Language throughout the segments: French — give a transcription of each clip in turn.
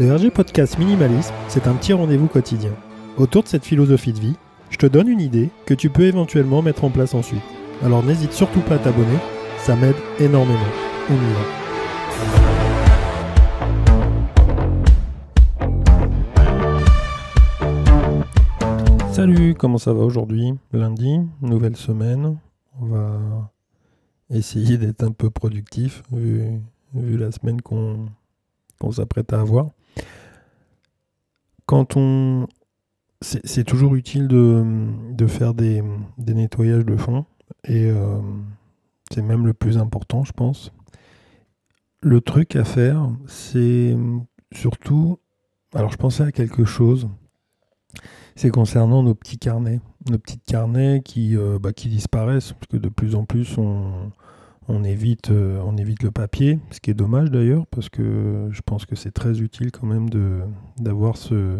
Le RG Podcast Minimalisme, c'est un petit rendez-vous quotidien. Autour de cette philosophie de vie, je te donne une idée que tu peux éventuellement mettre en place ensuite. Alors n'hésite surtout pas à t'abonner, ça m'aide énormément. On y. Salut, comment ça va aujourd'hui? Lundi, nouvelle semaine. On va essayer d'être un peu productif vu, la semaine qu'on s'apprête à avoir quand on. C'est toujours utile de, faire des, nettoyages de fond. Et euh, c'est même le plus important, je pense. Le truc à faire, c'est surtout. Alors, je pensais à quelque chose. C'est concernant nos petits carnets. Nos petits carnets qui, euh, bah, qui disparaissent. Parce que de plus en plus, on, on évite, euh, on évite le papier, ce qui est dommage d'ailleurs, parce que je pense que c'est très utile quand même d'avoir ce,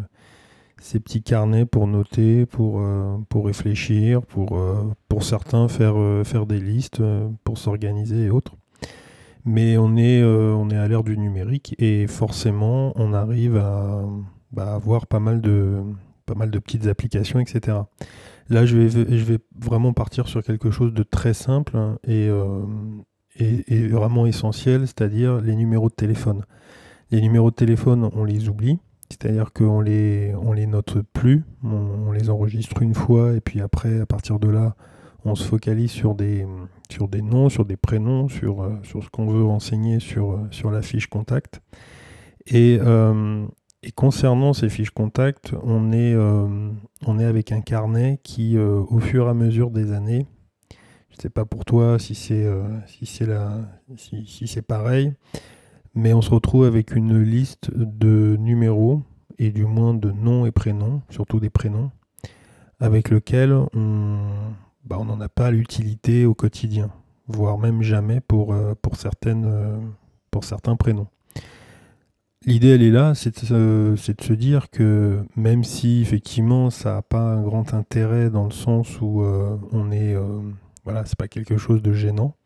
ces petits carnets pour noter, pour, euh, pour réfléchir, pour, euh, pour certains faire, faire des listes, pour s'organiser et autres. Mais on est, on est à l'ère du numérique et forcément on arrive à bah, avoir pas mal, de, pas mal de petites applications, etc. Là, je vais, je vais vraiment partir sur quelque chose de très simple euh, et, vraiment essentiel, c'est-à-dire les numéros de téléphone. Les numéros de téléphone, on les oublie, c'est-à-dire qu'on les, on les note plus, on, les enregistre une fois et puis après, à partir de là, on se focalise sur des, sur des noms, sur des prénoms, sur, euh, ce qu'on veut renseigner sur, euh, sur la fiche contact. Et, et concernant ces fiches contact, on est, euh, on est avec un carnet qui, euh, au fur et à mesure des années, je ne sais pas pour toi si c'est euh, si si, si pareil, mais on se retrouve avec une liste de numéros et du moins de noms et prénoms, surtout des prénoms, avec lesquels on bah, n'en a pas l'utilité au quotidien, voire même jamais pour, pour, certaines, pour certains prénoms. L'idée, elle est là, c'est de, se dire que même si effectivement ça n'a pas un grand intérêt dans le sens où euh, on est, euh, voilà, c'est pas quelque chose de gênant,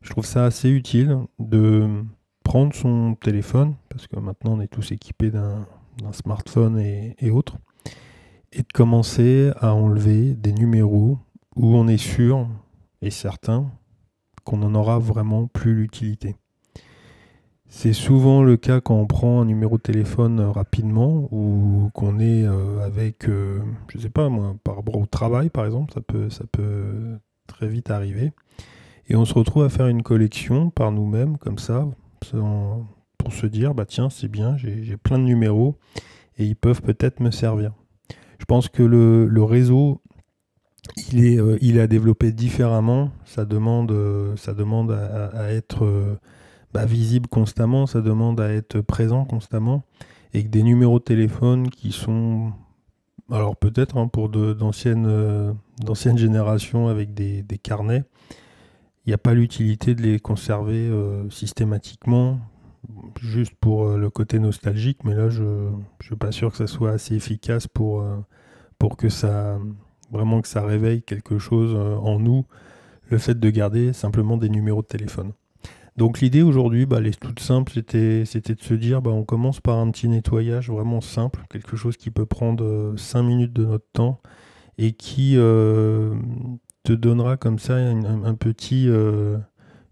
je trouve ça assez utile de prendre son téléphone, parce que maintenant on est tous équipés d'un smartphone et, et autres, et de commencer à enlever des numéros où on est sûr et certain qu'on n'en aura vraiment plus l'utilité. C'est souvent le cas quand on prend un numéro de téléphone euh, rapidement ou qu'on est euh, avec, euh, je sais pas moi, par rapport au travail par exemple, ça peut, ça peut très vite arriver. Et on se retrouve à faire une collection par nous-mêmes comme ça, pour se dire, bah tiens, c'est bien, j'ai plein de numéros et ils peuvent peut-être me servir. Je pense que le, réseau, il est, il est à développer différemment. Ça demande, ça demande à être bah, visible constamment, ça demande à être présent constamment, et que des numéros de téléphone qui sont, alors peut-être hein, pour d'anciennes euh, générations avec des, carnets, il n'y a pas l'utilité de les conserver euh, systématiquement, juste pour euh, le côté nostalgique, mais là je ne suis pas sûr que ça soit assez efficace pour, pour que ça vraiment que ça réveille quelque chose en nous, le fait de garder simplement des numéros de téléphone. Donc l'idée aujourd'hui, bah, elle est toute simple, c'était, c'était de se dire, bah, on commence par un petit nettoyage vraiment simple, quelque chose qui peut prendre 5 euh, minutes de notre temps et qui euh, te donnera comme ça un, petit, euh,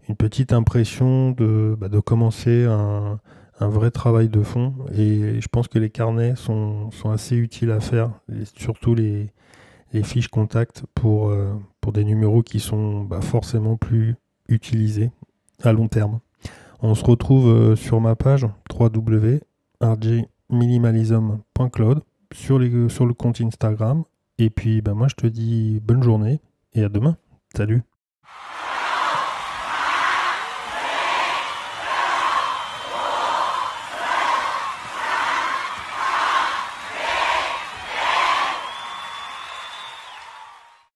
une petite impression de, bah, de commencer un, vrai travail de fond. Et je pense que les carnets sont, assez utiles à faire, surtout les, fiches contact pour, pour des numéros qui sont bah, forcément plus utilisés à long terme. On se retrouve euh, sur ma page www.rgminimalism.cloud sur, sur le compte Instagram. Et puis ben moi je te dis bonne journée et à demain. Salut